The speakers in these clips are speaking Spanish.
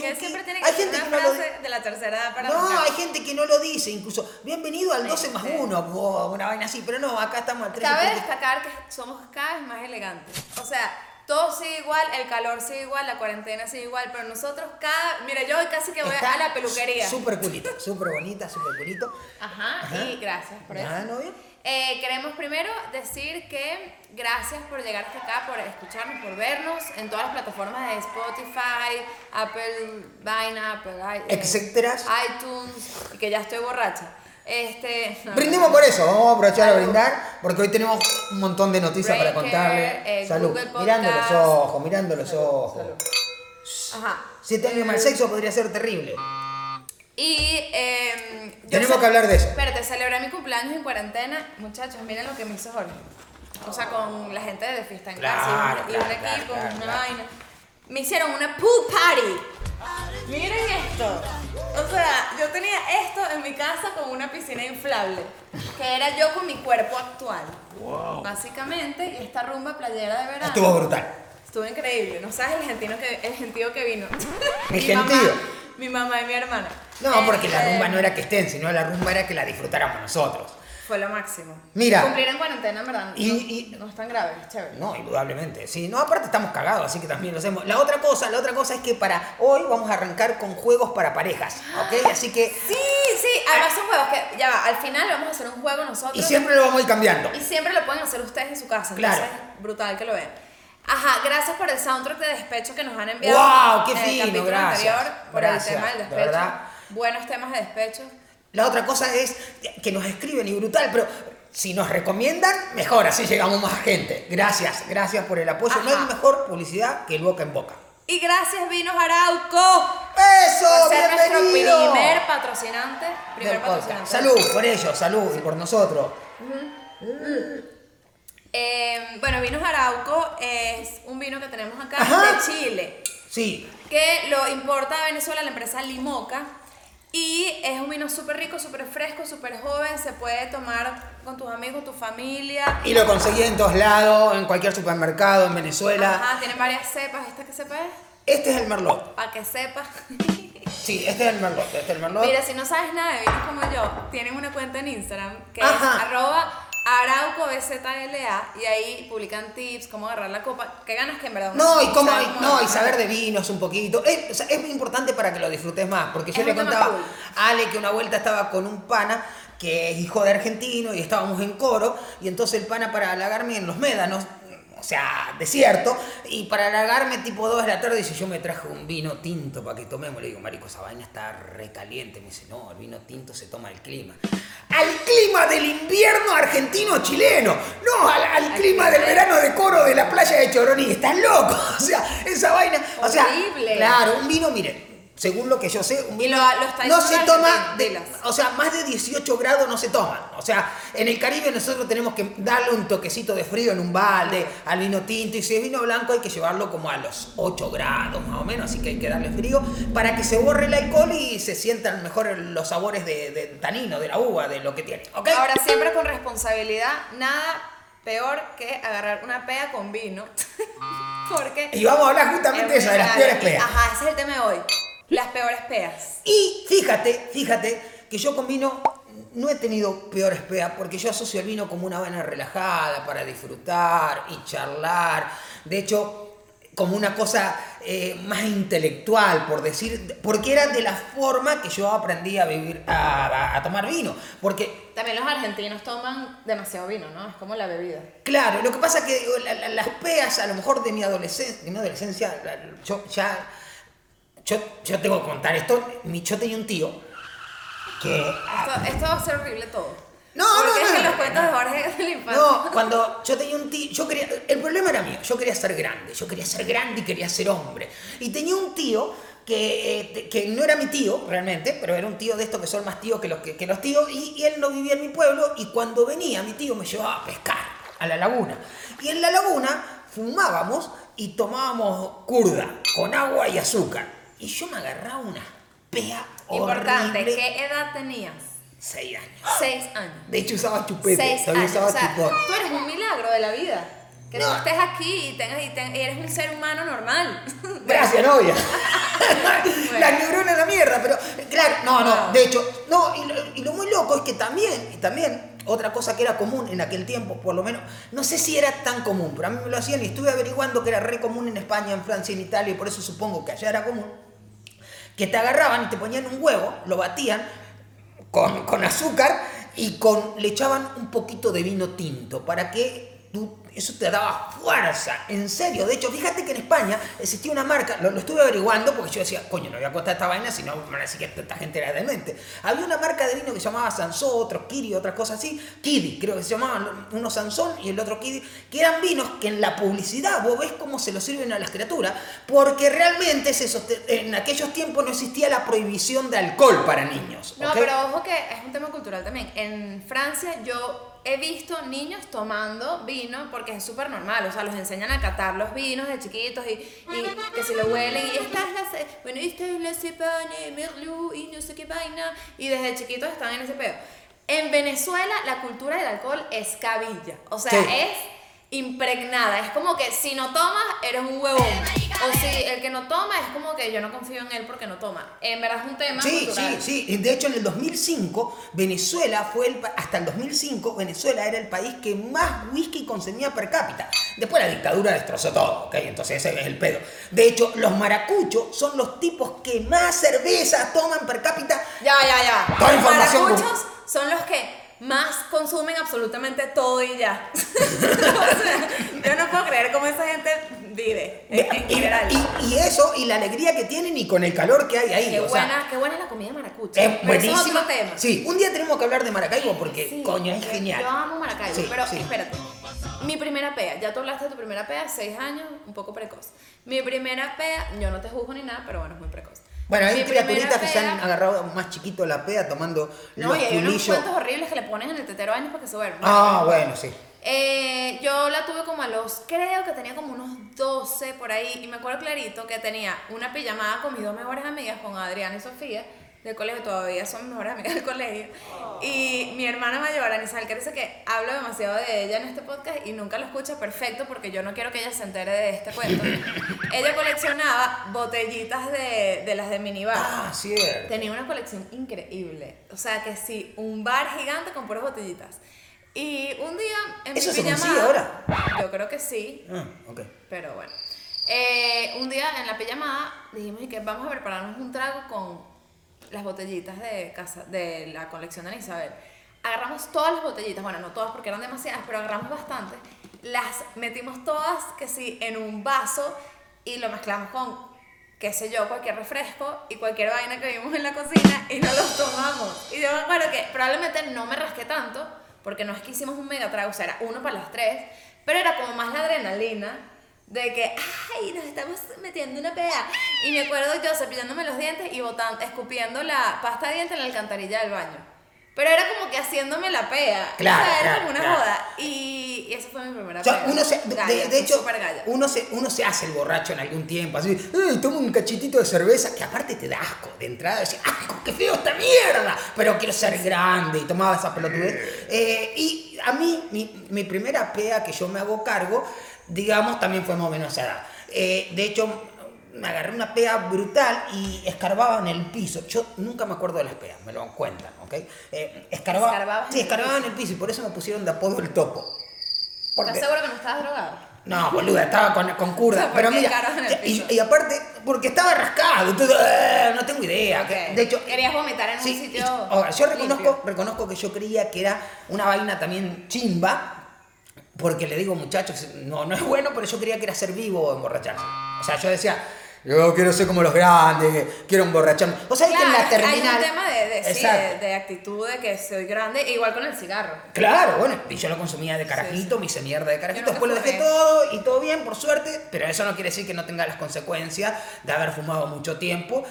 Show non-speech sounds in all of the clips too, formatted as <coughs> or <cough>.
se dice 13, Porque Chucky. siempre tiene que Hay ser gente una que no frase de la tercera edad para No, hay gente que no lo dice, incluso. Bienvenido al 12 más Sí. 1, o una vaina así, pero no, acá estamos al 13. Cabe destacar que somos cada vez más elegantes. O sea, todo sigue igual, el calor sigue igual, la cuarentena sigue igual, pero nosotros cada... Mira, yo hoy casi que voy Está a la peluquería. Súper culita, súper bonita, súper culito. Ajá, Ajá. y gracias por eso. Nada, novia. Eh, queremos primero decir que gracias por llegar hasta acá, por escucharnos, por vernos en todas las plataformas de Spotify, Apple, Vaina, Apple, eh, Etcétera. iTunes, y que ya estoy borracha. Este, no, Brindemos por eso, vamos a aprovechar a brindar, porque hoy tenemos un montón de noticias para Breaker, contarle. eh, Salud, Podcast. mirando los ojos, mirando los Salud, ojos. salud. Ajá. Siete años mal sexo podría ser terrible. Y eh, yo Tenemos que hablar de eso. Espérate, celebré mi cumpleaños en cuarentena. Muchachos, miren lo que me hizo Jorge. O sea, con la gente de Fiesta en Claro, Casa y un, y un claro, equipo, claro, una claro. vaina. Me hicieron una pool party. Miren esto. O sea, yo tenía esto en mi casa con una piscina inflable. Que era yo con mi cuerpo actual. Básicamente, y esta rumba playera de verano. Estuvo brutal. Estuvo increíble, no sabes el gentío que, el gentío que vino. <laughs> ¿El Mi mamá- gentío? mi mamá y mi hermana. No, porque la rumba no era que estén, sino la rumba era que la disfrutáramos nosotros. Fue lo máximo. Mira. Cumplir en cuarentena, en verdad. Y- no, y- no es tan grave, es chévere. No, indudablemente. Sí, no, aparte estamos cagados, así que también lo hacemos. La otra cosa, la otra cosa es que para hoy vamos a arrancar con juegos para parejas, ¿ok? <gasps> Así que Sí, sí, además son juegos que, ya va, al final vamos a hacer un juego nosotros. y siempre lo vamos a ir cambiando. Y siempre lo pueden hacer ustedes en su casa. Claro. Entonces, brutal que lo vean. Ajá, gracias por el soundtrack de despecho que nos han enviado. ¡Guau! ¡Qué en el fino! capítulo Gracias. anterior por Gracias, el tema del de despecho. verdad. Buenos temas de despecho. La otra cosa es que nos escriben y brutal, pero si nos recomiendan, mejor, así llegamos más gente. Gracias, gracias por el apoyo. No hay mejor publicidad que el boca en boca. Y gracias, Vinos Arauco. ¡Eso! Por ser nuestro ¡Bienvenido! primer patrocinante. Primer Del patrocinante. Salud por ellos, salud y por nosotros. Eh, bueno, Vinos Arauco es un vino que tenemos acá Ajá. de Chile, Sí, que lo importa a Venezuela la empresa Limoca. Y es un vino súper rico, súper fresco, súper joven. Se puede tomar con tus amigos, tu familia. y lo conseguí en todos lados, en cualquier supermercado, en Venezuela. Ajá, tiene varias cepas. ¿Esta qué cepa es? Este es el Merlot. Para que sepas. <laughs> Sí, este es el Merlot. Este es el Merlot. Mira, si no sabes nada de vinos como yo, tienen una cuenta en Instagram que Ajá. es arroba araucobzla y ahí publican tips, cómo agarrar la copa. ¿Qué ganas que en verdad No, y cómo, sabe y- cómo no, y saber de vinos un poquito. Es, o sea, es muy importante para que lo disfrutes más. Porque yo Es le contaba cool. a Ale que una vuelta estaba con un pana que es hijo de argentino y estábamos en coro. Y entonces el pana para halagarme en los médanos, o sea, desierto. Y para halagarme tipo 2 de la tarde dice, yo me traje un vino tinto para que tomemos. Le digo, marico, esa vaina está recaliente. Me dice, no, el vino tinto se toma al clima. Al clima del invierno argentino-chileno. No, al, al Al clima clima del de- verano de coro de la playa de Choroní. ¿Estás loco? <laughs> O sea, esa vaina. O sea, claro, un vino, mire, según lo que yo sé, un lo- lo no se toma, de- o sea, más de 18 grados no se toman. O sea, en el Caribe nosotros tenemos que darle un toquecito de frío en un balde al vino tinto y si es vino blanco hay que llevarlo como a los 8 grados más o menos, así que hay que darle frío para que se borre el alcohol y se sientan mejor los sabores de, de tanino, de la uva, de lo que tiene. ¿ok? Ahora, siempre con responsabilidad, nada peor que agarrar una pea con vino. <laughs> Porque. Y vamos a hablar justamente de eso, de las peores peas. Ajá, ese es el tema de hoy. Las peores peas. Y fíjate, fíjate que yo con vino no he tenido peores peas porque yo asocio el vino como una vaina relajada para disfrutar y charlar. De hecho, como una cosa eh, más intelectual, por decir, porque era de la forma que yo aprendí a vivir, a, a- a tomar vino. Porque También los argentinos toman demasiado vino, ¿no? Es como la bebida. Claro, lo que pasa es que la- la- las peas, a lo mejor de mi adolescencia, de mi adolescencia, la- yo ya, yo, yo tengo que contar esto, mi, yo tenía un tío que... Esto, esto va a ser horrible todo. No, no, Porque no, es que no, los no, cuentos no. de Jorge <laughs> de la infancia. No, cuando yo tenía un tío, yo quería, el problema era mío, yo quería ser grande, yo quería ser grande y quería ser hombre. Y tenía un tío que, eh, que no era mi tío realmente, pero era un tío de estos que son más tíos que los, que, que los tíos, y, y él no vivía en mi pueblo, y cuando venía mi tío me llevaba a pescar a la laguna. Y en la laguna fumábamos y tomábamos curda con agua y azúcar. Y yo me agarraba una pea Importante, horrible. ¿qué edad tenías? Seis años. Seis años. De hecho usaba chupete, Seis años. usaba O sea, chupón. tú eres un milagro de la vida. Que No. tú estés aquí y, tengas, y, ten- y eres un ser humano normal. <laughs> Gracias, novia. <laughs> La neurona es la mierda, pero claro, no, no, Wow. de hecho, no, y lo, y lo muy loco es que también, y también, otra cosa que era común en aquel tiempo, por lo menos, no sé si era tan común, pero a mí me lo hacían y estuve averiguando que era re común en España, en Francia, en Italia, y por eso supongo que allá era común, que te agarraban y te ponían un huevo, lo batían con, con azúcar y con, le echaban un poquito de vino tinto para que tú, eso te daba fuerza, en serio. De hecho, fíjate que en España existía una marca, lo, lo estuve averiguando porque yo decía, coño, no voy a contar esta vaina, si no me van a decir que esta gente era demente. Había una marca de vino que se llamaba Sansó, otro Kiri, otras cosas así, Kidi, creo que se llamaban, uno Sansón y el otro Kidi, que eran vinos que en la publicidad vos ves cómo se los sirven a las criaturas, porque realmente te- en aquellos tiempos no existía la prohibición de alcohol para niños. No, pero ojo que es un tema cultural también. En Francia yo he visto niños tomando vino porque es súper normal. O sea, los enseñan a catar los vinos de chiquitos y, y que si lo huelen. Y esta es la. Bueno, esta es la cepane, merlot y no sé qué vaina. Y desde chiquitos están en ese pedo. En Venezuela la cultura del alcohol es cabilla. O sea, Sí. es impregnada. Es como que si no tomas, eres un huevón. O si el que no toma es como que yo no confío en él porque no toma. En verdad es un tema Sí, cultural. sí, sí. De hecho, en el 2005, Venezuela fue el. Hasta el 2005, Venezuela era el país que más whisky consumía per cápita. Después la dictadura destrozó todo, ¿ok? Entonces ese es el pedo. De hecho, los maracuchos son los tipos que más cerveza toman per cápita. Ya, ya, ya. Toda Los información maracuchos son los que más consumen absolutamente todo y ya. <laughs> o sea, yo no puedo creer cómo esa gente vive en, en Y, general. y- y eso, y la alegría que tienen y con el calor que hay ahí. qué, o sea, buena, qué buena es la comida maracucha. es Pero buenísima. es otro tema. Sí, un día tenemos que hablar de Maracaibo porque, Sí, coño, es genial. Yo amo Maracaibo, Sí, pero sí. espérate. Mi primera pea, ya tú hablaste de tu primera pea, seis años, un poco precoz. Mi primera pea, yo no te juzgo ni nada, pero bueno, es muy precoz. Bueno, hay Mi criaturitas que se han agarrado más chiquito la pea tomando No, los y hay unos cuentos horribles que le ponen en el tetero años para que se duerma. Ah, bueno, sí. Eh, yo la tuve como a los, creo que tenía como unos 12 por ahí, y me acuerdo clarito que tenía una pijamada con mis dos mejores amigas, con Adriana y Sofía, del colegio, todavía son mejores amigas del colegio, y mi hermana mayor, Anisal, que dice que hablo demasiado de ella en este podcast y nunca lo escucha perfecto porque yo no quiero que ella se entere de este cuento. <laughs> ella coleccionaba botellitas de, de las de minibar. Ah, cierto. Tenía una colección increíble. O sea, que sí, un bar gigante con puras botellitas. Y un día en ¿Eso mi se pijamada. ahora? Yo creo que sí, Ah, ok. pero bueno. Eh, un día en la pijamada dijimos "¿Y que vamos a prepararnos un trago con las botellitas de casa de la colección de Isabel. Agarramos todas las botellitas, bueno, no todas porque eran demasiadas, pero agarramos bastantes. Las metimos todas, que sí, en un vaso y lo mezclamos con, qué sé yo, cualquier refresco y cualquier vaina que vimos en la cocina y nos los tomamos. Y yo me acuerdo que probablemente no me rasqué tanto, porque no es que hicimos un mega trago, o sea, era uno para las tres, pero era como más la adrenalina de que, ay, nos estamos metiendo una pea. Y me acuerdo yo cepillándome los dientes y botando, escupiendo la pasta de dientes en la alcantarilla del baño. Pero era como que haciéndome la pea. Claro, O sea, era claro, como una claro. joda. Y, y esa fue mi primera O sea, pea. uno se, de, Galla, de fui hecho, uno se, uno se hace el borracho en algún tiempo, así, ¡ay, toma un cachitito de cerveza! Que aparte te da asco, de entrada decís, ¡asco, qué feo esta mierda! Pero quiero ser grande y tomaba esa pelotudez. Eh, y a mí, mi, mi primera pea que yo me hago cargo, digamos, también fue más o menos a esa edad. Eh, de hecho, me agarré una pea brutal y escarbaba en el piso. Yo nunca me acuerdo de las peas, me lo cuentan, ¿ok? Eh, escarbaba, Escarbabas sí, escarbaba en el piso y por eso me pusieron de apodo el topo. Porque- ¿Estás seguro que no estabas drogado? no, boluda, estaba con, con curda. O <laughs> sea, pero ¿por qué mira, y, y aparte, porque estaba rascado, entonces, eh, no tengo idea. Ok. De hecho, Querías vomitar en sí, un y- sitio. ahora, yo reconozco, limpio. reconozco que yo creía que era una vaina también chimba, porque le digo, muchachos, no, no es bueno, pero yo creía que era ser vivo o emborracharse. O sea, yo decía, yo quiero ser como los grandes, quiero emborracharme. O sea, que en Claro, la terminal. hay un tema de, de, sí, Exacto. de, de actitud, de que soy grande, e igual con el cigarro. Claro, bueno, y yo lo consumía de carajito, me hice mierda de carajito, después lo dejé todo y todo bien, por suerte, pero eso no quiere decir que no tenga las consecuencias de haber fumado mucho tiempo.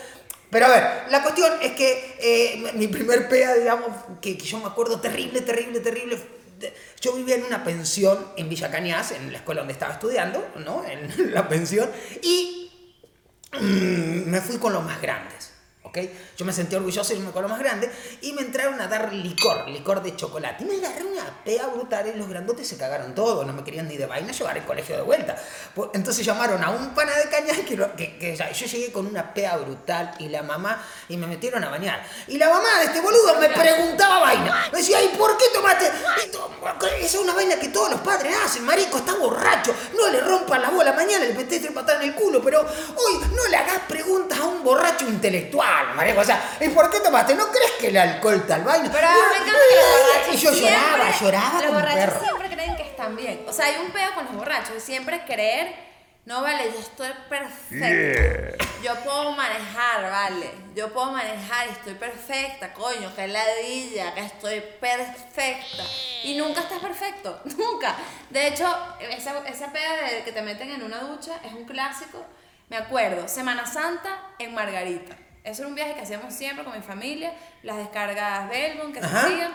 Pero a ver, la cuestión es que eh, mi primer pea, digamos, que, que yo me acuerdo terrible, terrible, terrible. Yo vivía en una pensión en Villa Cañas, en la escuela donde estaba estudiando, ¿no? En <laughs> la pensión, y mm, me fui con los más grandes, ¿ok? Yo me sentí orgulloso y me con lo más grande y me entraron a dar licor, licor de chocolate. Y me agarré una pea brutal y los grandotes se cagaron todo, no me querían ni de vaina llevar al colegio de vuelta. Pues, entonces llamaron a un pana de caña que, que- yo llegué con una pea brutal y la mamá y me metieron a bañar. Y la mamá de este boludo me preguntaba vaina. Me decía, ¿y por qué tomaste? Esa es una vaina que todos los padres hacen, marico, está borracho. No le rompan la bola mañana, le metés tres patadas en el culo, pero hoy no le hagas preguntas a un borracho intelectual, marico. O sea, ¿y por qué tomaste? ¿No crees que el alcohol tal vaina? Pero me encanta que los borrachos Y yo lloraba, siempre- lloraba Los borrachos perro. siempre creen que están bien. O sea, hay un peo con los borrachos. y Siempre creer, no vale, yo estoy perfecta. Yo puedo manejar, vale. Yo puedo manejar y estoy perfecta, coño, que ladilla, que estoy perfecta. Y nunca estás perfecto, <laughs> nunca. De hecho, esa, esa peda de que te meten en una ducha es un clásico. Me acuerdo, Semana Santa en Margarita. Eso era un viaje que hacíamos siempre con mi familia, las descargas Belbon que se Ajá. hacían.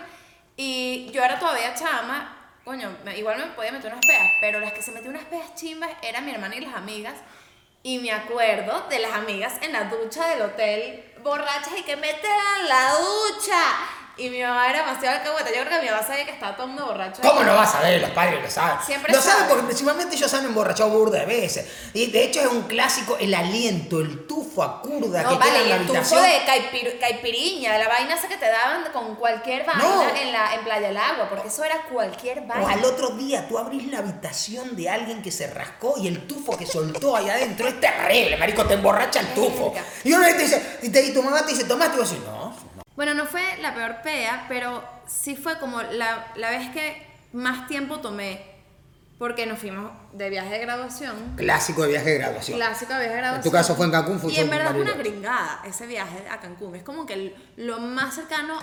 Y yo era todavía chama, coño, me- igual me podía meter unas peas, pero las que se metían unas peas chimbas eran mi hermana y las amigas. Y me acuerdo de las amigas en la ducha del hotel, borrachas y que meten en la ducha. Y mi mamá era demasiado alcahueta. Yo creo que mi mamá sabía que estaba todo mundo borracho. ¿Cómo no vas a ver? Los padres lo saben. Siempre lo saben porque principalmente ellos han emborrachado burda de veces. Y de hecho es un clásico el aliento, el tufo a curda No, que vale, en la el tufo habitación. de caipir- caipiriña, la vaina esa que te daban con cualquier vaina No. en, la, en Playa del Agua, porque eso era cualquier O vaina. al otro día tú abrís la habitación de alguien que se rascó y el tufo que soltó ahí adentro es terrible, marico, te emborracha el tufo. Y uno te dice, y, te, y tu mamá te dice, tomaste y vos decís, no. Bueno, no fue la peor pea, pero sí fue como la, la vez que más tiempo tomé, porque nos fuimos de viaje de graduación. Clásico de viaje de graduación. Clásica viaje de graduación. tu caso fue en Cancún, fue Y en en verdad es una gringada ese viaje a Cancún. Es como que lo más cercano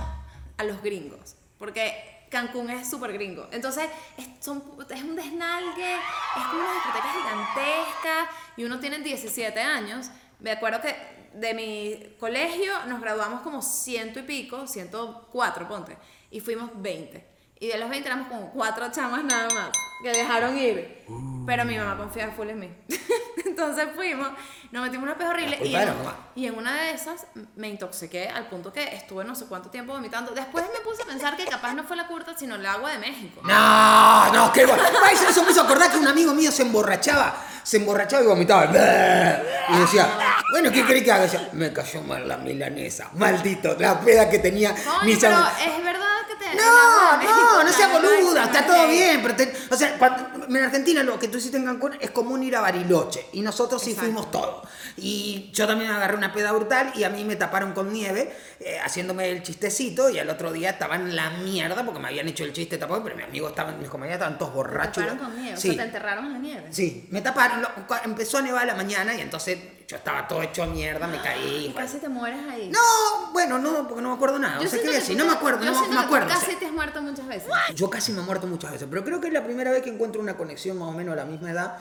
a los gringos. Porque Cancún es súper gringo. Entonces es, son- es un desnalgue, es como una discoteca gigantesca y uno tiene 17 años. Me acuerdo que de mi colegio nos graduamos como ciento y pico, 104, ponte, y fuimos 20. Y de los 20 éramos como cuatro chamas nada más que dejaron ir. Pero mi mamá confía full en mí. <laughs> Entonces fuimos, nos metimos una pez horrible y en, y en una de esas me intoxiqué al punto que estuve no sé cuánto tiempo vomitando. Después me puse a pensar que capaz no fue la curta, sino el agua de México. No, no, qué bueno. Eso, me hizo acordar que un amigo mío se emborrachaba, se emborrachaba y vomitaba. Y decía, bueno, ¿qué crees que haga? Decía, me cayó mal la milanesa. Maldito, la peda que tenía. Coño, pero es verdad No, no, <laughs> no sea boluda, está todo bien. Pero te- o sea, en Argentina lo que tú hiciste en Cancún es común ir a Bariloche. Y nosotros sí Exacto. fuimos todos. Y yo también agarré una peda brutal y a mí me taparon con nieve, eh, haciéndome el chistecito. Y al otro día estaba en la mierda porque me habían hecho el chiste tapado, pero mis amigos estaban, mis compañeros estaban todos borrachos. taparon con nieve, o Sí. sea, te enterraron en la nieve. Sí, me taparon, lo- empezó a nevar a la mañana y entonces yo estaba todo hecho mierda, me caí. Y casi te mueres ahí. No, bueno, no, porque no me acuerdo nada. Yo o sea, que decir, no me acuerdo, yo no, me que acuerdo. o Casi sea. te has muerto muchas veces. Yo casi me he muerto muchas veces, pero creo que es la primera vez que encuentro una conexión más o menos a la misma edad,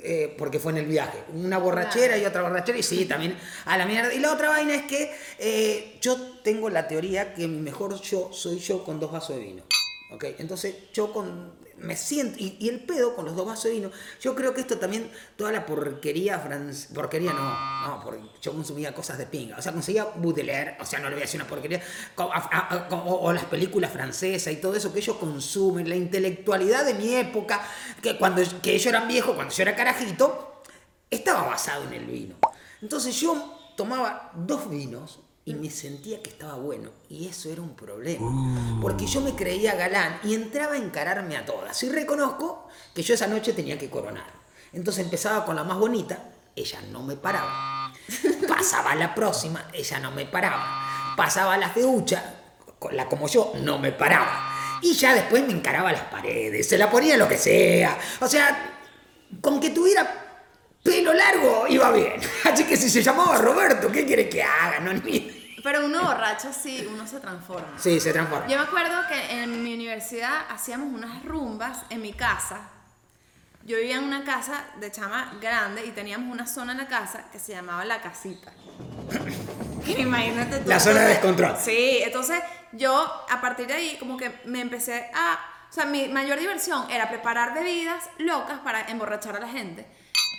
eh, porque fue en el viaje. Una borrachera Claro. y otra borrachera, y sí, también a la mierda. Y la otra vaina es que eh, yo tengo la teoría que mi mejor yo soy yo con dos vasos de vino. ¿ok? Entonces yo con me siento, y, el pedo con los dos vasos de vino, yo creo que esto también, toda la porquería francesa, porquería no, no, porque yo consumía cosas de pinga, o sea, conseguía Baudelaire, o sea, no le voy a decir una porquería, o, o las películas francesas y todo eso que ellos consumen, la intelectualidad de mi época, que cuando que ellos eran viejos, cuando yo era carajito, estaba basado en el vino. Entonces yo tomaba dos vinos y me sentía que estaba bueno. Y eso era un problema. Porque yo me creía galán y entraba a encararme a todas. Y reconozco que yo esa noche tenía que coronar. Entonces empezaba con la más bonita, ella no me paraba. Pasaba a la próxima, ella no me paraba. Pasaba a la feucha, con la como yo, no me paraba. Y ya después me encaraba a las paredes, se la ponía lo que sea. O sea, con que tuviera pelo largo iba bien. <laughs> Así que si se llamaba Roberto, ¿qué quiere que haga? No, ni... Pero uno borracho sí, uno se transforma. Sí, se transforma. Yo me acuerdo que en mi universidad hacíamos unas rumbas en mi casa. Yo vivía en una casa de chama grande y teníamos una zona en la casa que se llamaba la casita. <coughs> Imagínate tú. La zona de descontrol. Sí, entonces yo a partir de ahí como que me empecé a... O sea, mi mayor diversión era preparar bebidas locas para emborrachar a la gente.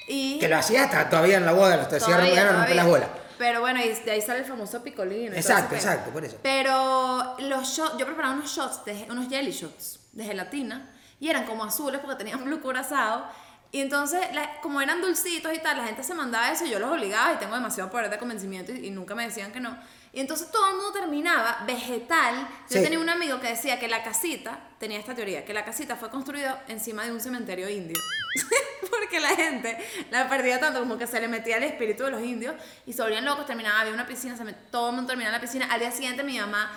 Y Que lo hacía hasta todavía en la boda, lo romper, romper todavía. las bolas. Pero bueno, y de ahí sale el famoso todo Exacto, exacto, por eso. Pero los shots, yo preparaba unos shots, de, unos jelly shots de gelatina y eran como azules porque tenían blue curazao. Y entonces, la- como eran dulcitos y tal, la gente se mandaba eso y yo los obligaba y tengo demasiado poder de convencimiento y, y nunca me decían que no. Y entonces todo el mundo terminaba vegetal. Yo Sí. tenía un amigo que decía que la casita, tenía esta teoría, que la casita fue construida encima de un cementerio indio. <laughs> Porque la gente la perdía tanto como que se le metía el espíritu de los indios y se volvían locos, terminaba, había una piscina, se met- todo el mundo terminaba en la piscina. Al día siguiente mi mamá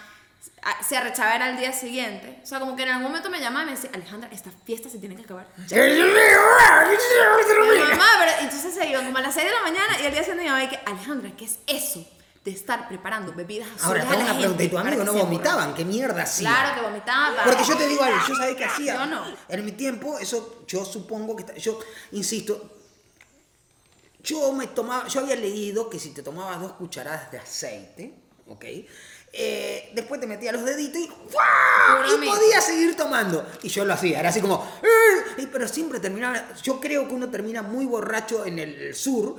a- se arrechaba era al día siguiente. O sea, como que en algún momento me llamaba y me decía, Alejandra, esta fiesta se tiene que acabar. Mamá, pero entonces se iban como a las 6 de la mañana y al día siguiente mi mamá y que, Alejandra, ¿qué es eso de estar preparando bebidas azules Ahora, a la una pregunta. ¿Y tu gente amigo para no vomitaban? ¿Qué mierda hacía? Claro que vomitaba. Porque yo te digo algo, yo sabía que <laughs> hacía. Yo no. En mi tiempo, eso yo supongo que. está- Yo insisto. Yo me tomaba. Yo había leído que si te tomabas dos cucharadas de aceite, ¿ok? Eh, después te metía los deditos y ¡guau! Y podías seguir tomando. Y yo lo hacía, era así como. "Eh", y- Pero siempre terminaba. Yo creo que uno termina muy borracho en el sur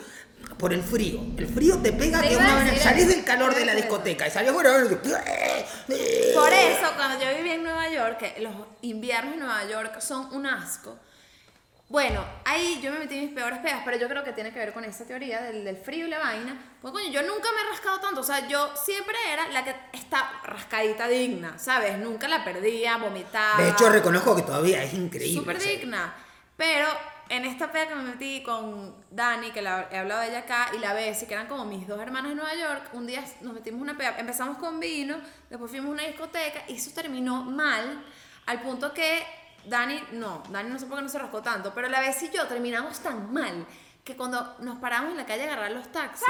por el frío. El frío te pega Te que una decir salís del calor de la discoteca y salís fuera. Por eso, cuando yo vivía en Nueva York, que los inviernos en Nueva York son un asco. Bueno, ahí yo me metí mis peores pegas, pero yo creo que tiene que ver con esa teoría del, del frío y la vaina. Pues coño, yo nunca me he rascado tanto, o sea, yo siempre era la que está rascadita digna, ¿sabes? Nunca la perdía, vomitaba. De hecho, reconozco que todavía es increíble. Súper digna. Pero en esta pega que me metí con Dani, que la, he hablado de ella acá, y la Bessie, que eran como mis dos hermanas de Nueva York, un día nos metimos una pega, empezamos con vino, después fuimos a una discoteca, y eso terminó mal, al punto que Dani, no, Dani no sé por qué no se rascó tanto, pero la Bessie y yo terminamos tan mal, que cuando nos paramos en la calle a agarrar los taxis,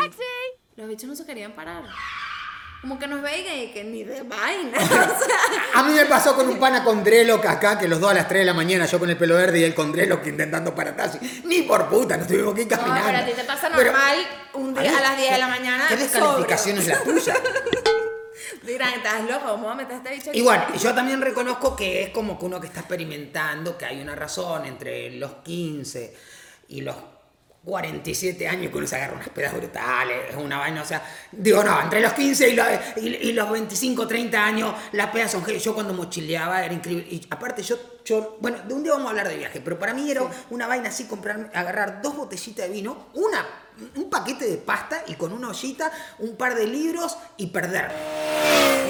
los bichos no se querían parar. Como que nos veían y que ni de vaina. <laughs> o sea, A mí me pasó con un pana con Drelock acá, que los dos a las 3 de la mañana, yo con el pelo verde y él con Drelock intentando parar taxi. Ni por puta, nos tuvimos que ir No, caminando. pero a ti te pasa Pero- normal un día a las 10 de la mañana. ¿Qué descalificación es la tuya? <laughs> Dirán, estás loco, ¿cómo vas a meter a este bicho aquí? Igual, yo también reconozco que es como que uno que está experimentando, que hay una razón entre los 15 y los 47 años que uno se agarra unas pedas brutales, es una vaina, o sea, digo, no, entre los 15 y los, y, y los 25, 30 años, las pedas son. Yo cuando mochileaba era increíble. Y aparte, yo, yo, bueno, de un día vamos a hablar de viaje, pero para mí era una vaina así, comprar, agarrar dos botellitas de vino, una, un paquete de pasta y con una ollita, un par de libros y perderme.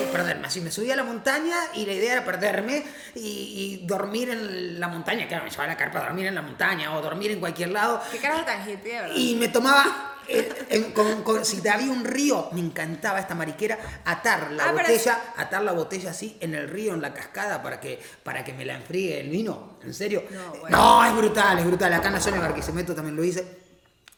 Y perderme. Así me subí a la montaña y la idea era perderme y, y dormir en la montaña. Claro, me llevaba la carpa a dormir en la montaña o dormir en cualquier lado. ¿Qué carajo tan hippie, verdad? Y me tomaba, eh, en- con- con- si había un río, me encantaba esta mariquera, atar la Ah, pero botella, atar la botella así en el río, en la cascada, para que, para que me la enfríe el vino. ¿En serio? No, Eh, bueno. No, es brutal, es brutal. Acá en la zona de Barquisimeto también lo hice.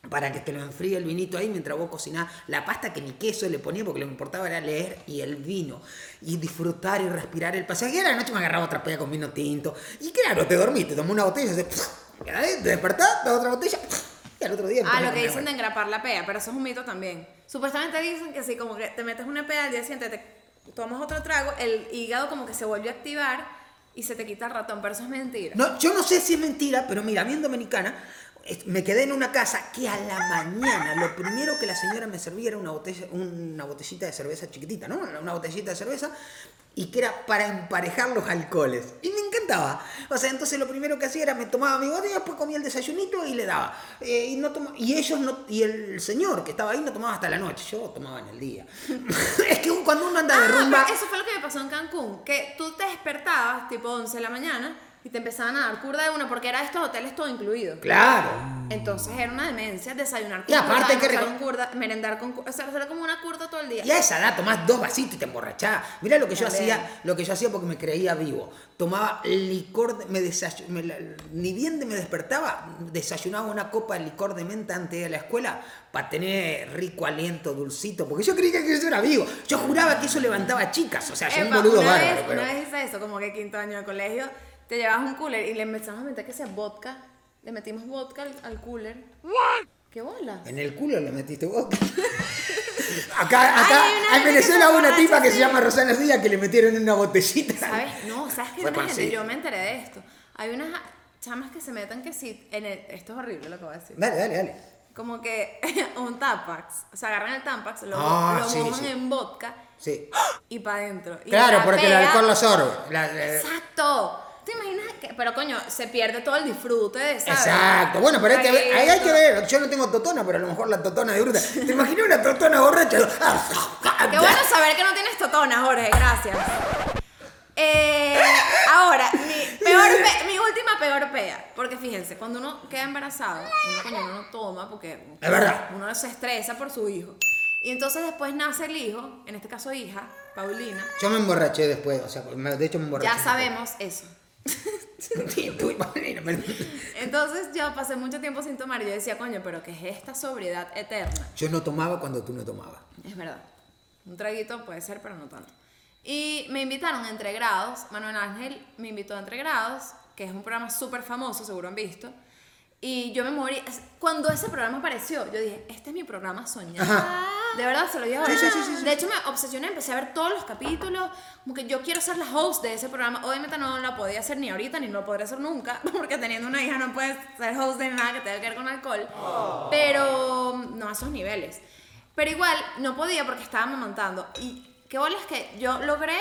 Para que te lo enfríe el vinito ahí mientras vos cocinás. La pasta que ni queso le ponía porque lo que me importaba era leer y el vino. Y disfrutar y respirar el pasaje. Y a la noche me agarraba otra pega con vino tinto. Y claro, te dormís, te tomás una botella, <laughs> te despertás, te das otra botella. Al otro día Ah, lo que dicen de engrapar la pea, pero eso es un mito también. Supuestamente dicen que si como que te metes una pea al día siguiente, te tomas otro trago, el hígado como que se vuelve a activar y se te quita el ratón, pero eso es mentira. No, yo no sé si es mentira, pero mira, a mí en Dominicana me quedé en una casa que a la mañana lo primero que la señora me servía era una, botella, una botellita de cerveza chiquitita, ¿no? Una botellita de cerveza y que era para emparejar los alcoholes. Y me encantaba. O sea, entonces lo primero que hacía era me tomaba mi botella, después comía el desayunito y le daba. Eh, y, no y ellos no, y el señor que estaba ahí no tomaba hasta la noche, yo tomaba en el día. <laughs> es que cuando uno anda de Ah, rumba... eso fue lo que me pasó en Cancún, que tú te despertabas tipo 11 de la mañana y te empezaban a dar curda de una porque era estos hoteles todo incluido. Claro. Entonces era una demencia desayunar Y aparte hay que con curda, merendar con curda, o sea, era como una curda todo el día. Y a esa edad tomás dos vasitos y te emborrachás. Mirá lo que yo hacía, lo que yo hacía porque me creía vivo. Tomaba licor, me ni bien de me despertaba, desayunaba una copa de licor de menta antes de ir a la escuela para tener rico aliento, dulcito, porque yo creía que eso era vivo. Yo juraba que eso levantaba chicas, o sea, yo un Epa, boludo una bárbaro, vez, pero... Una vez hice eso, como que quinto año de colegio, te llevabas un cooler y le empezamos a meter que sea vodka, le metimos vodka al, al cooler. ¿Qué bola? En el culo le metiste vos. <laughs> acá, acá, en Venezuela hubo una tipa que se sí. llama Rosana Díaz que le metieron en una botellita. ¿Sabes? No, ¿sabes qué? Imagínate, conocido. yo me enteré de esto. Hay unas chamas que se meten que sí, en el, esto es horrible lo que voy a decir. Dale, dale, dale. como que <laughs> un Tampax. O sea, agarran el Tampax, lo, Ah, lo sí, mojan sí. en vodka Sí. y para adentro. Y Claro, la porque el pea- alcohol lo absorbe. La- la- Exacto. ¿Te imaginas que.? Pero coño, se pierde todo el disfrute de ¿sabes? Exacto. Bueno, pero hay que ver, ahí hay que ver. Yo no tengo totona, pero a lo mejor la totona de bruta. ¿Te imaginas una totona borracha? <laughs> Qué bueno saber que no tienes totona, Jorge, gracias. Eh, ahora, mi, peor pe- mi última peor pea. Porque fíjense, cuando uno queda embarazado, uno, coño, no toma porque Es verdad. uno se estresa por su hijo. Y entonces después nace el hijo, en este caso hija, Paulina. Yo me emborraché después, o sea, de hecho me emborraché. Ya sabemos eso. <laughs> Entonces yo pasé mucho tiempo sin tomar y yo decía, coño, pero ¿qué es esta sobriedad eterna? Yo no tomaba cuando tú no tomabas. Es verdad. Un traguito puede ser, pero no tanto. Y me invitaron a Entre Grados. Manuel Ángel me invitó a Entre Grados, que es un programa súper famoso, seguro han visto. Y yo me morí. Cuando ese programa apareció, yo dije, este es mi programa soñado. Ajá. De verdad, se lo digo ahora. Sí, sí, sí, sí, sí. De hecho, me obsesioné, empecé a ver todos los capítulos. Como que yo quiero ser la host de ese programa. Obviamente no la podía hacer ni ahorita, ni lo podré hacer nunca. <laughs> Porque teniendo una hija no puedes ser host de nada que tenga que ver con alcohol. Pero no a esos niveles. Pero igual no podía porque estaba amamantando. Y qué bolas que yo logré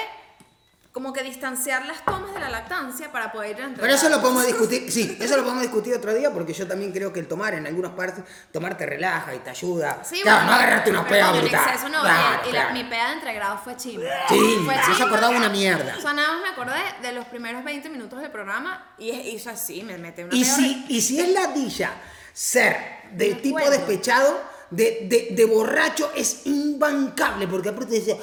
como que distanciar las tomas de la lactancia para poder a Pero eso lo podemos discutir, sí, eso lo podemos discutir otro día porque yo también creo que el tomar en algunas partes, tomar te relaja y te ayuda. Sí, claro, bueno, no agarrarte una pero pega coño, en brutal. exceso no, Claro, y, y la- claro. mi peda de entregrado fue chimba. Sí, Fue chimba. acordaba una mierda. O sea, nada más me acordé de los primeros 20 minutos del programa y hizo así, me metí una Y si, y si es ladilla ser de Me tipo despechado, de, de, de borracho, es imbancable, porque aparte decía,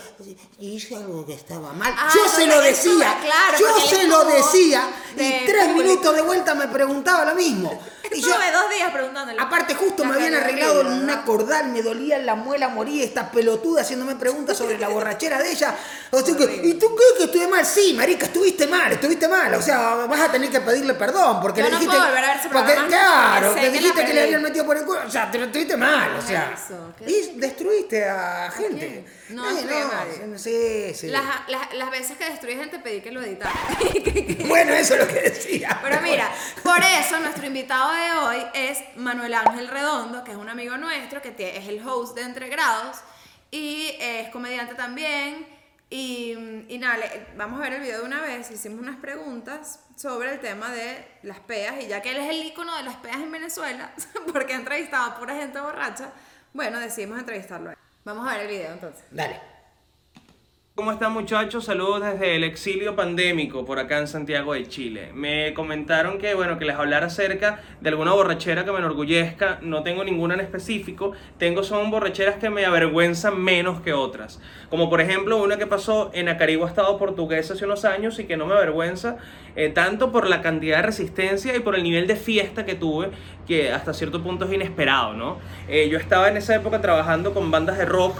hice algo que estaba mal. Ah, yo se lo decía, claro, yo se lo decía, de y tres minutos de vuelta me preguntaba lo mismo. Yo, Estuve dos días preguntándole. Aparte, justo me habían arreglado horrible, una cordal, me dolía la muela, moría esta pelotuda haciéndome preguntas sobre la borrachera de ella. O sea que, ¿y tú crees que estuve mal? Sí, marica, estuviste mal, estuviste mal. O sea, vas a tener que pedirle perdón porque Yo le no dijiste. puedo volver a ver ese porque, claro, le dijiste que le habían metido por el culo. O sea, te lo estuviste mal, o sea. Y destruiste a gente. No nadie. no, sí, sí. Las, las, las veces que destruí gente pedí que lo editara. <laughs> Bueno, eso es lo que decía. Pero mira, por eso nuestro invitado de hoy es Manuel Ángel Redondo, que es un amigo nuestro, que es el host de Entre Grados y es comediante también. Y, y nada, vamos a ver el video de una vez. Hicimos unas preguntas sobre el tema de las peas. Y ya que él es el ícono de las peas en Venezuela, <laughs> porque ha entrevistado a pura gente borracha, bueno, decidimos entrevistarlo. Vamos a ver el video entonces. Dale. ¿Cómo están muchachos? Saludos desde el exilio pandémico por acá en Santiago de Chile. Me comentaron que bueno que les hablara acerca de alguna borrachera que me enorgullezca. No tengo ninguna en específico. Tengo son borracheras que me avergüenzan menos que otras. Como por ejemplo una que pasó en Acarigua, Estado portugués hace unos años y que no me avergüenza eh, tanto por la cantidad de resistencia y por el nivel de fiesta que tuve que hasta cierto punto es inesperado, ¿no? Eh, yo estaba en esa época trabajando con bandas de rock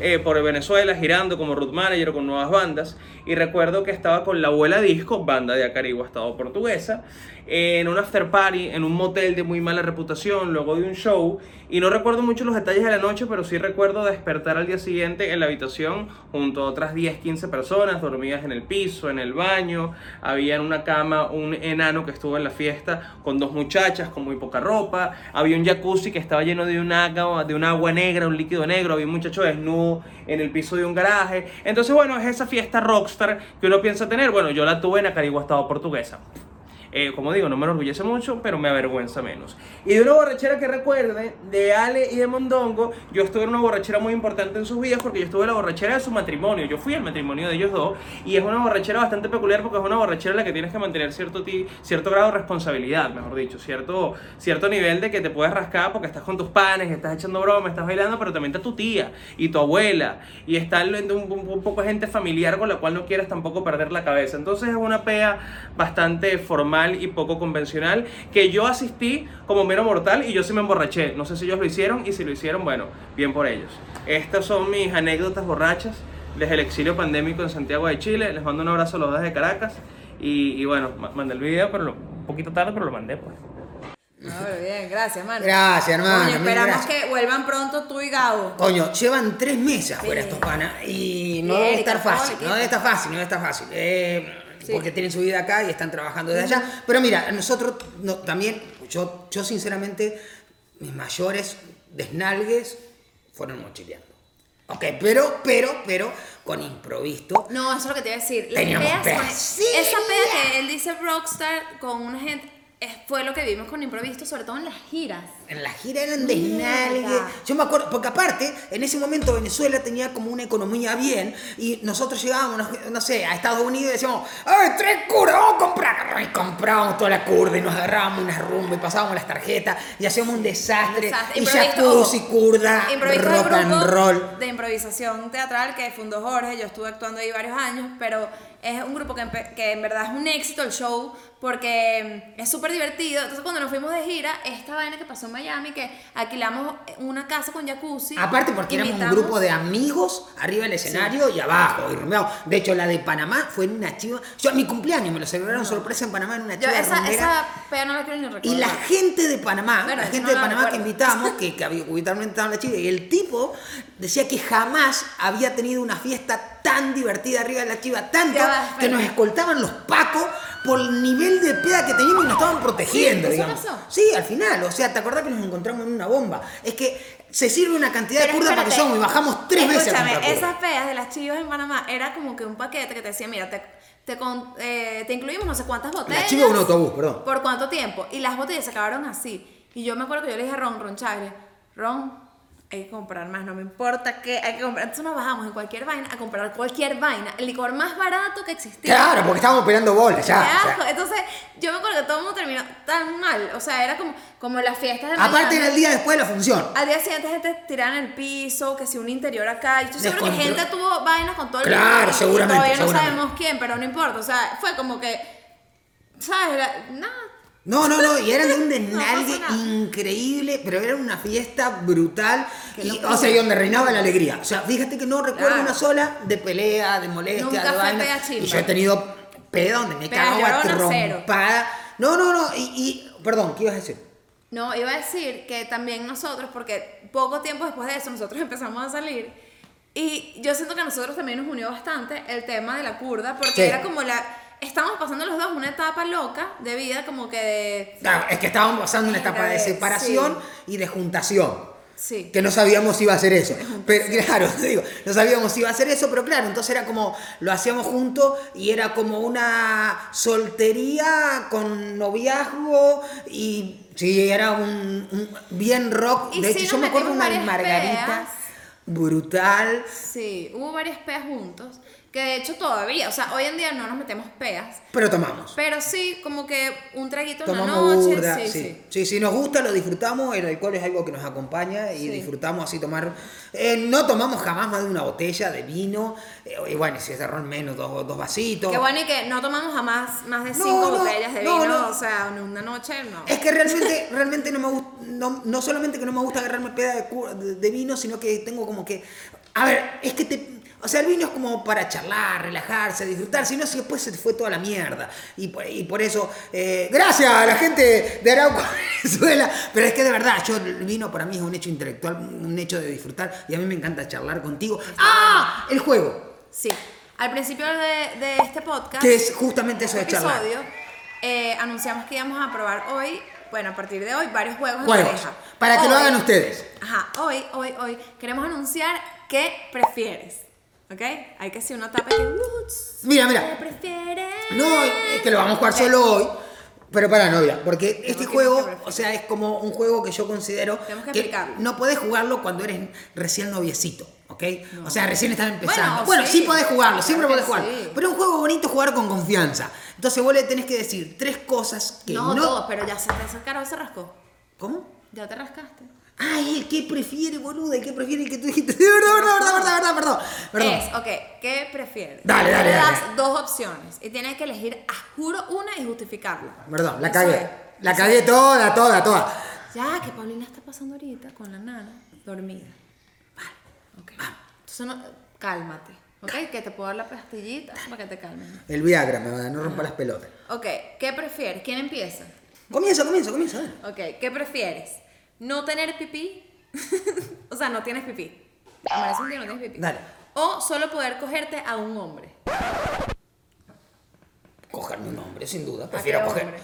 eh, por Venezuela, girando como root manager con nuevas bandas. Y recuerdo que estaba con la abuela disco, banda de Acarigua, estado portuguesa, en un after party, en un motel de muy mala reputación, luego de un show. Y no recuerdo mucho los detalles de la noche, pero sí recuerdo despertar al día siguiente en la habitación junto a otras 10, 15 personas, dormidas en el piso, en el baño. Había en una cama un enano que estuvo en la fiesta con dos muchachas con muy poca ropa. Había un jacuzzi que estaba lleno de un agua, de un agua negra, un líquido negro. Había un muchacho desnudo en el piso de un garaje. Entonces, bueno, es esa fiesta rockstar que uno piensa tener. Bueno, yo la tuve en Acarigua, Estado portuguesa. Eh, como digo, no me enorgullece mucho, pero me avergüenza menos. Y de una borrachera que recuerde, de Ale y de Mondongo, yo estuve en una borrachera muy importante en sus vidas porque yo estuve en la borrachera de su matrimonio. Yo fui al matrimonio de ellos dos y es una borrachera bastante peculiar porque es una borrachera en la que tienes que mantener cierto, cierto grado de responsabilidad, mejor dicho, cierto, cierto nivel de que te puedes rascar porque estás con tus panes, estás echando broma, estás bailando, pero también está tu tía y tu abuela y está un, un- un poco gente familiar con la cual no quieres tampoco perder la cabeza. Entonces es una pea bastante formal y poco convencional que yo asistí como mero mortal y yo sí me emborraché. No sé si ellos lo hicieron y si lo hicieron, bueno, bien por ellos. Estas son mis anécdotas borrachas desde el exilio pandémico en Santiago de Chile. Les mando un abrazo a los dos desde Caracas y, y bueno, ma- mandé el video, pero lo- un poquito tarde, pero lo mandé pues. No, pero bien, gracias, Manu. Gracias, hermano, Coño, esperamos gracias. que vuelvan pronto tú y Gabo. Coño, llevan tres meses Sí. estos panas y no Bien, debe estar fácil, no debe estar fácil, no debe estar fácil. Eh, Sí. Porque tienen su vida acá y están trabajando desde allá. Pero mira, nosotros no, también, yo, yo sinceramente, mis mayores desnalgues fueron mochileando. Ok, pero, pero, pero, con improviso. No, eso es lo que te iba a decir. Las Teníamos peas peas. con- Sí. Esa pea que él dice Rockstar con una gente fue lo que vimos con improviso, sobre todo en las giras. En la gira eran desnalgues. Mierda. Yo me acuerdo, porque aparte, en ese momento Venezuela tenía como una economía bien y nosotros llegábamos, no, sé, a Estados Unidos y decíamos, ¡ay, tres curdas, vamos a comprar! Y comprábamos toda la curda y nos agarrábamos una rumba y pasábamos las tarjetas y hacíamos un desastre. Desastre. Y jacuzzi, curda, rock and roll. de improvisación teatral que fundó Jorge. Yo estuve actuando ahí varios años, pero es un grupo que, que en verdad es un éxito el show porque mm, es súper divertido. Entonces, cuando nos fuimos de gira, esta vaina que pasó en Miami, que alquilamos una casa con jacuzzi. Aparte porque éramos un grupo de amigos arriba del escenario y abajo. Y rumbeábamos. de hecho, la de Panamá fue en una chiva. Yo a mi cumpleaños me lo celebraron sorpresa en Panamá en una Yo chiva esa, rumbera. esa pea no la quiero ni recordar. Y la gente de Panamá, la gente no de Panamá que invitamos, que, que había en la chiva, y el tipo decía que jamás había tenido una fiesta tan divertida arriba de la chiva, tanto Ya va, espera. que nos escoltaban los pacos por el nivel de peda que teníamos y nos estaban protegiendo, Sí, ¿eso digamos. pasó? Sí, al final, o sea, ¿te acordás que nos encontramos en una bomba? Es que se sirve una cantidad de Pero curda para que somos y bajamos tres veces Escúchame, esas peas de las chivas en Panamá era como que un paquete que te decía, mira, te, te, con- eh, te incluimos no sé cuántas botellas. chiva o un autobús, perdón. ¿Por cuánto tiempo? Y las botellas se acabaron así. Y yo me acuerdo que yo le dije a Ron, Ron Chagre, Ron, hay que comprar más, no me importa qué, hay que comprar. Entonces nos bajamos en cualquier vaina a comprar cualquier vaina, el licor más barato que existía. Claro, porque estábamos peleando bolas ya. O sea. Entonces, yo me acuerdo que todo el mundo terminó tan mal. O sea, era como, como las fiestas de Aparte era el día después de la función. Al día siguiente gente tirada en el piso, que si un interior acá. Y estoy seguro que Descontrol. gente tuvo vainas con todo el Claro, mundo y seguramente, Todavía no sabemos quién, pero no importa. O sea, fue como que. ¿Sabes? La- Nada. No, no, no, y era de un <laughs> No desnalgue nada. increíble, pero era una fiesta brutal. Y, o sea, y donde reinaba la alegría. O sea, fíjate que no recuerdo Claro. una sola de pelea, de molestia, Nunca de fue vaina. Y yo he tenido peda donde me llorona, cero. trompada. No, no, no, y, y- perdón, ¿qué ibas a decir? No, iba a decir que también nosotros, porque poco tiempo después de eso nosotros <laughs> empezamos a salir. Y yo siento que a nosotros también nos unió bastante el tema de la curda, porque Sí. era como la. Estamos pasando los dos una etapa loca de vida, como que de. Claro, es que estábamos pasando una etapa de Sí. separación y de juntación. Sí. Que no sabíamos si iba a ser eso. Pero claro, <laughs> te digo, no sabíamos si iba a ser eso, pero claro, entonces era como, lo hacíamos juntos y era como una soltería con noviazgo y sí, era un, un bien rock. Y de sí hecho, yo me acuerdo una margarita peas. brutal. Sí, hubo varias peas juntos, que de hecho todavía, o sea, hoy en día no nos metemos peas, Pero tomamos. pero sí, como que un traguito Tomamos noche, burda, sí, sí, sí. sí. sí, nos gusta, lo disfrutamos, el alcohol es algo que nos acompaña y Sí. disfrutamos así tomar. eh, no tomamos jamás más de una botella de vino, eh, y bueno, si es de ron menos, dos, dos vasitos. Qué bueno y que no tomamos jamás más de No, cinco no, botellas de no, vino, no. o sea, en una noche no. Es que realmente, <laughs> realmente no me gusta, no, no solamente que no me gusta agarrarme peda de- de vino, sino que tengo como que, a ver, es que te, o sea, el vino es como para charlar, relajarse, disfrutar, si no, si después se fue toda la mierda. Y por, y por eso, eh, gracias a la gente de Arauco, <laughs> Venezuela, pero es que de verdad, yo, el vino para mí es un hecho intelectual, un hecho de disfrutar, y a mí me encanta charlar contigo. ¡Ah! El juego, Sí. Al principio de, de este podcast, que es justamente eso de este charlar. episodio, eh, anunciamos que íbamos a probar hoy, bueno, a partir de hoy, varios juegos Juegos, pareja. para que lo hagan ustedes. Ajá, hoy, hoy, hoy queremos anunciar qué prefieres. ¿Ok? Hay que hacer una tapa que. "Woods, Mira, ¿Qué mira. prefieres? No, es que lo vamos a jugar solo hoy. Pero para novia, porque este que juego, o sea, es como un juego que yo considero Tenemos que explicarlo. no podés jugarlo cuando eres recién noviecito, ¿ok? O sea, recién estás empezando. Bueno, Bueno, sí, sí. podés jugarlo, siempre podés que jugarlo. sí. Pero es un juego bonito jugar con confianza. Entonces vos le tenés que decir tres cosas que No, no. todo, pero ya se te acercaron, se rascó. ¿Cómo? Ya te rascaste. Ay, el que prefiere, boluda, el que prefiere el que tú dijiste. <laughs> Verdad, verdad, verdad, verdad, verdad, perdón. Perdón. Es, ok, ¿qué prefieres? Dale, dale, Le dale. das dos opciones y tienes que elegir, a juro, una y justificarla. Perdón, la cagué. La cagué toda, toda, toda. Ya, que Paulina está pasando ahorita con la nana dormida. Vale, ok. Entonces, no, cálmate, ¿ok? Que te puedo dar la pastillita para que te calmes. El Viagra, me va, no rompa las pelotas. Ok, ¿qué prefieres? ¿Quién empieza? Comienza, comienza, comienza. Ok, ¿qué prefieres? ¿No tener pipí? <laughs> o sea, no tienes pipí. Amanece un día no tienes pipí. Dale. O solo poder cogerte a un hombre. Cogerme un hombre, sin duda. ¿A Prefiero coger. hombre?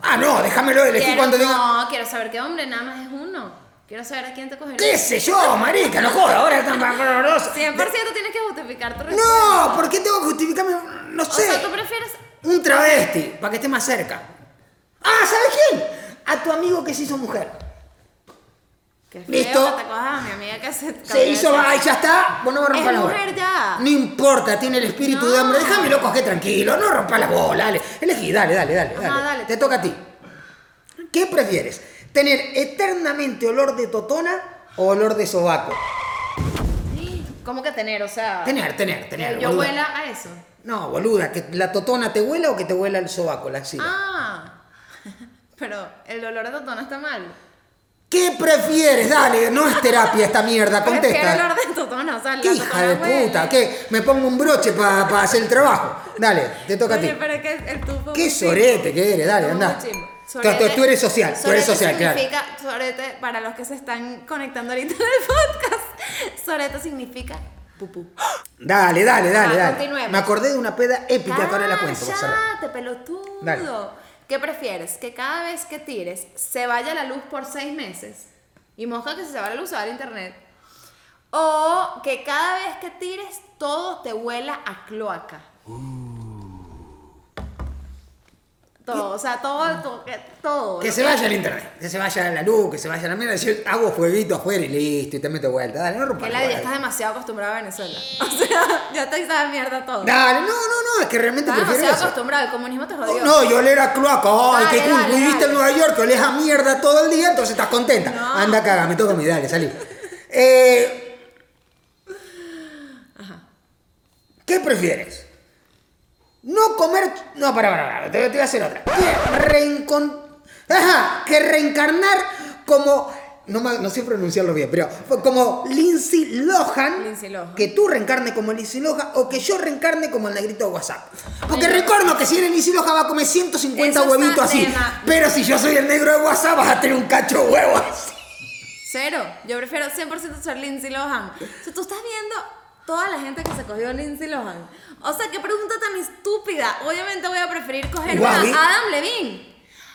Ah, no, déjamelo elegir Quiero- cuando diga. No, quiero saber qué hombre, nada más es uno. Quiero saber a quién te cogería. ¿Qué sé yo, marica? No jodas, ahora están dolorosos. 100% tienes que justificar tu respuesta. No, ¿por qué tengo que justificarme? No O sé. sea, tú prefieres. Un travesti, para que esté más cerca. Ah, ¿sabes quién? A tu amigo que se hizo mujer. Que feo Listo. que te cojas a mi amiga que se. Se hizo, ay, ya está. Vos no me rompas la bola. mujer ya. No importa, tiene el espíritu de No. hombre. Déjamelo coger tranquilo, no rompa la bola. Dale, elegí, dale, dale, dale. Ajá, dale. dale. Te toca a ti. ¿Qué prefieres? ¿Tener eternamente olor de totona o olor de sobaco? ¿Cómo que tener? O sea. Tener, tener, tener. Yo boluda. huela a eso. No, boluda, que la totona te huela o que te huela el sobaco, la axila. Ah. Pero el olor de totona está mal. ¿Qué prefieres? Dale, no es terapia esta mierda, <laughs> Prefiero el contesta. olor de totona, o sea, la ¿Qué hija de huele. puta? ¿Qué? Me pongo un broche para hacer el trabajo. Dale, te toca a ti. Oye, pero es que el tufo. Qué sorete que eres, dale, anda. chimbo. Tú, eres social, tú eres sorete social, claro. significa, sorete, para los que se están conectando ahorita en el podcast, <laughs> sorete significa pupú. Dale, dale, dale, Ah, dale. continuemos. Me acordé de una peda épica que ahora la cuento. cerrar. ¡Cállate, pelotudo! Dale. ¿Qué prefieres? ¿Que cada vez que tires se vaya la luz por seis meses? Y mosca que si se va la luz se va el internet. O que cada vez que tires todo te huela a cloaca. Todo, o sea, todo, todo. que- todo Que se vaya el internet, que se vaya la luz, que se vaya la mierda. Yo hago fueguito afuera y listo, y te meto vuelta. Dale, no rompas Que la estás demasiado acostumbrado a Venezuela. <laughs> O sea, ya te sabes mierda todo. Dale, no, no, no, es que realmente Estás prefiero demasiado eso. acostumbrado. El comunismo te jodió. no, yo oler a cloaca, ay, Dale, qué cool. dale, Viviste dale. en Nueva York, olés a mierda todo el día, entonces estás contenta. No. Anda, caga, me toca a mí, dale, salí. Eh, ¿Qué prefieres? No comer. No, para, para, para, te, te voy a hacer otra. Que, reencon- Ajá, que reencarnar como. No, no sé pronunciarlo bien, pero como Lindsay Lohan. Lindsay Lohan. Que tú reencarnes como Lindsay Lohan o que yo reencarne como el negrito de WhatsApp. Porque Ay, recuerdo que si eres Lindsay Lohan va a comer 150 Eso está huevitos así. tema. Pero si yo soy el negro de WhatsApp vas a tener un cacho de huevo así. Cero. Yo prefiero 100% ser Lindsay Lohan. O sea, tú estás viendo toda la gente que se cogió Lindsay Lohan. O sea, qué pregunta tan estúpida. Obviamente voy a preferir cogerme ¿eh? a Adam Levine.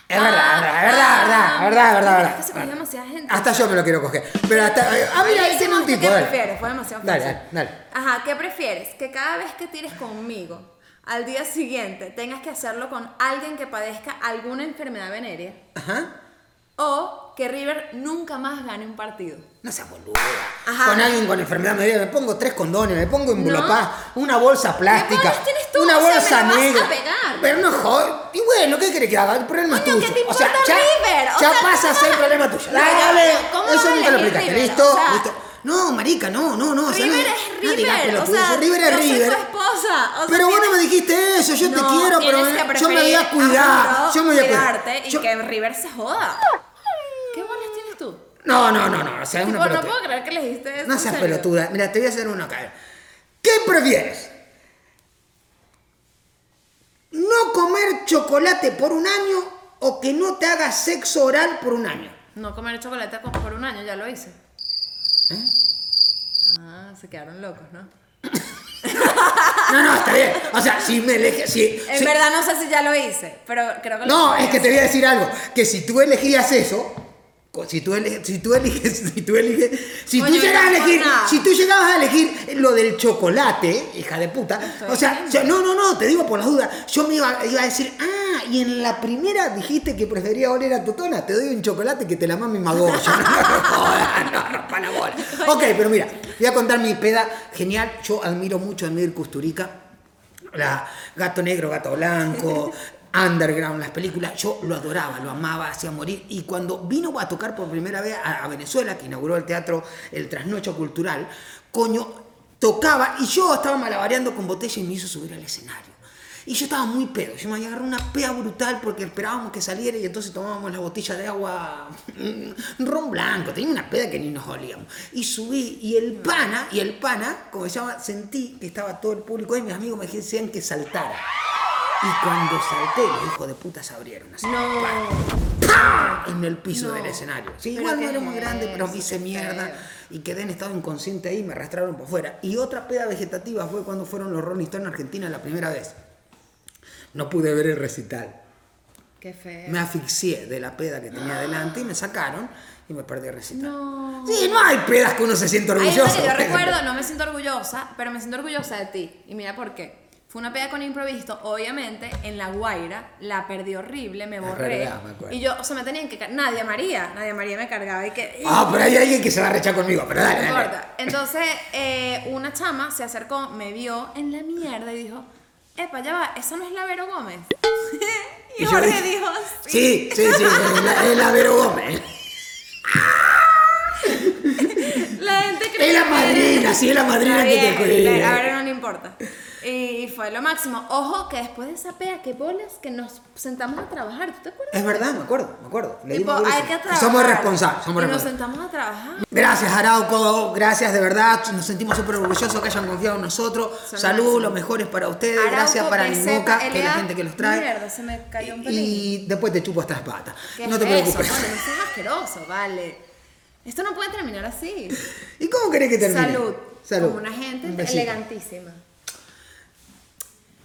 Es verdad, Ah, es verdad, es verdad, es verdad, verdad, es verdad, Es que se verdad. cogió demasiada gente. Hasta yo me lo quiero coger. Pero hasta. Ah, mira, tiene un tipo. ¿Qué dale. prefieres? Fue demasiado Dale, fácil. dale, dale. Ajá, ¿qué prefieres? Que cada vez que tires conmigo, al día siguiente, tengas que hacerlo con alguien que padezca alguna enfermedad venérea. Ajá. O que River nunca más gane un partido. No seas boluda. Ajá. Con alguien con enfermedad médica me pongo tres condones, me pongo en No. una bolsa plástica, tú? una O sea, bolsa me lo vas a negra. pegar. Pero no joder. Y bueno, ¿qué querés que haga? El problema es Coño, tuyo. ¿qué te o sea, ya, River? O ya sea, pasa a ¿cómo ser problema tuyo. Dale. ¿cómo vas Eso nunca lo explicaste. River? ¿Listo? O sea, ¿Listo? No, marica, no, no, no. o sea, River no- es no digas River, o sea, River es yo soy River. tu esposa. o sea, Pero vos no me dijiste eso, yo te No, quiero, pero yo me voy a cuidar. Yo me voy a cuidar. y Yo- que River se joda. ¿Qué bolas tienes tú? No, no, no, no. O sea, es una Tipo, no puedo creer que le dijiste eso. No seas serio. pelotuda. Mira, te voy a hacer una acá. ¿Qué prefieres? ¿No comer chocolate por un año o que no te hagas sexo oral por un año? No comer chocolate por un año, ya lo hice. ¿Eh? Ah, se quedaron locos, ¿no? <laughs> No, no, está bien. O sea, si me eleges. Si, En si- verdad no sé si ya lo hice, pero creo que lo no, es que te voy a decir algo. Que si tú elegías eso. <laughs> Si tú, eliges, si tú eliges, si tú eliges, si tú Coño, llegas a elegir, si tú llegabas a elegir lo del chocolate, hija de puta, Estoy o sea, yo- no, no, no, te digo por las dudas, yo me iba, iba a decir, ah, y en la primera dijiste que prefería oler a totona, te doy un chocolate que te la mame Magoya, <laughs> no, no, no, la bola. Ok, pero mira, voy a contar mi peda genial, yo admiro mucho a Mir Custurica, la Gato Negro, Gato Blanco, Underground, las películas, yo lo adoraba, lo amaba, hacía morir. Y cuando vino a tocar por primera vez a, a Venezuela, que inauguró el teatro El Trasnocho Cultural, coño, tocaba y yo estaba malabareando con botella y me hizo subir al escenario. Y yo estaba muy pedo, yo me agarrado una pea brutal porque esperábamos que saliera y entonces tomábamos la botella de agua, mm, ron blanco, tenía una peda que ni nos olíamos. Y subí y el pana, y el pana, como se llama, sentí que estaba todo el público ahí, mis amigos me decían que saltara. Y cuando salté, los hijos de puta se abrieron así. No. ¡pam! En el piso No. del escenario. Sí, igual no era muy grande, pero me hice mierda y quedé en estado inconsciente ahí y me arrastraron por fuera. Y otra peda vegetativa fue cuando fueron los Rolling Stones a Argentina la primera vez. No pude ver el recital. Qué feo. Me asfixié de la peda que tenía delante y me sacaron y me perdí el recital. No. Sí, no hay pedas que uno se siente orgulloso. que yo <laughs> recuerdo, no me siento orgullosa, pero me siento orgullosa de ti. Y mira por qué. Fue una peda con improviso, obviamente, en La Guaira, la perdí horrible, me borré. verdad, me y yo, o sea, me tenían que... Nadia María, Nadia María me cargaba y que... Ah, pero hay alguien que se va a rechar conmigo, pero dale, dale. Entonces, eh, una chama se acercó, me vio en la mierda y dijo, epa, ya va, ¿esa no es la Vero Gómez? <laughs> y, Y yo Jorge dije, dijo, Sí, sí, sí, es la, es la Vero Gómez. <laughs> La gente cree Es la madrina, sí, es la madrina Está que te bien, cuida. Ahora no le importa. Y fue lo máximo. Ojo que después de esa pea, que bolas, que nos sentamos a trabajar. ¿Tú te acuerdas? Es verdad, me acuerdo, me acuerdo. Le Tipo, dimos hay que trabajar. Somos responsables, somos y nos responsables. sentamos a trabajar. Gracias, Arauco, gracias de verdad. Nos sentimos súper orgullosos que hayan confiado en nosotros. Son Salud, lo mejor es para ustedes. Arauco, gracias para Nimoca, que la gente que los trae. Mierda, se me cayó un pelín. Y después te chupo estas patas. ¿Qué No te es preocupes. Eso? Coño, no seas asqueroso, vale. Esto no puede terminar así. ¿Y cómo querés que termine? Salud. Salud. Como una gente Un elegantísima.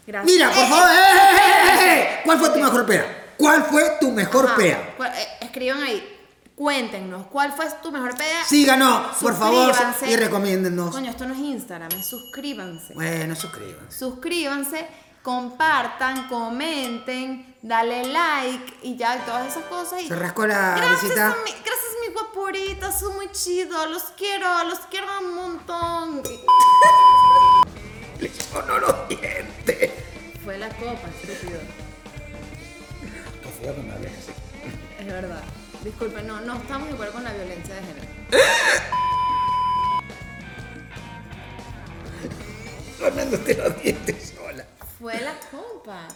Gracias. Mira, por Eh, favor, ¡eh, eh, eh, eh! ¿cuál fue tu mejor pea? ¿Cuál fue tu mejor Ajá. pea? Cu- eh, Escriban ahí. Cuéntenos, ¿cuál fue tu mejor pea? Síganos, por favor, Suscríbanse. y recomiéndennos. Coño, esto no es Instagram, es suscríbanse. Bueno, suscríbanse. Suscríbanse, compartan, comenten, dale like y ya, todas esas cosas. Y Se rascó la gracias, visita. a mi- gracias, mis guapuritas, son muy chidos, los quiero, los quiero un montón. Sonó los dientes. Fue la copa, estúpido. Que me hables así. Es verdad. Disculpen, no, no estamos de acuerdo con la violencia de género. Sonándote los dientes sola. Fue la copa.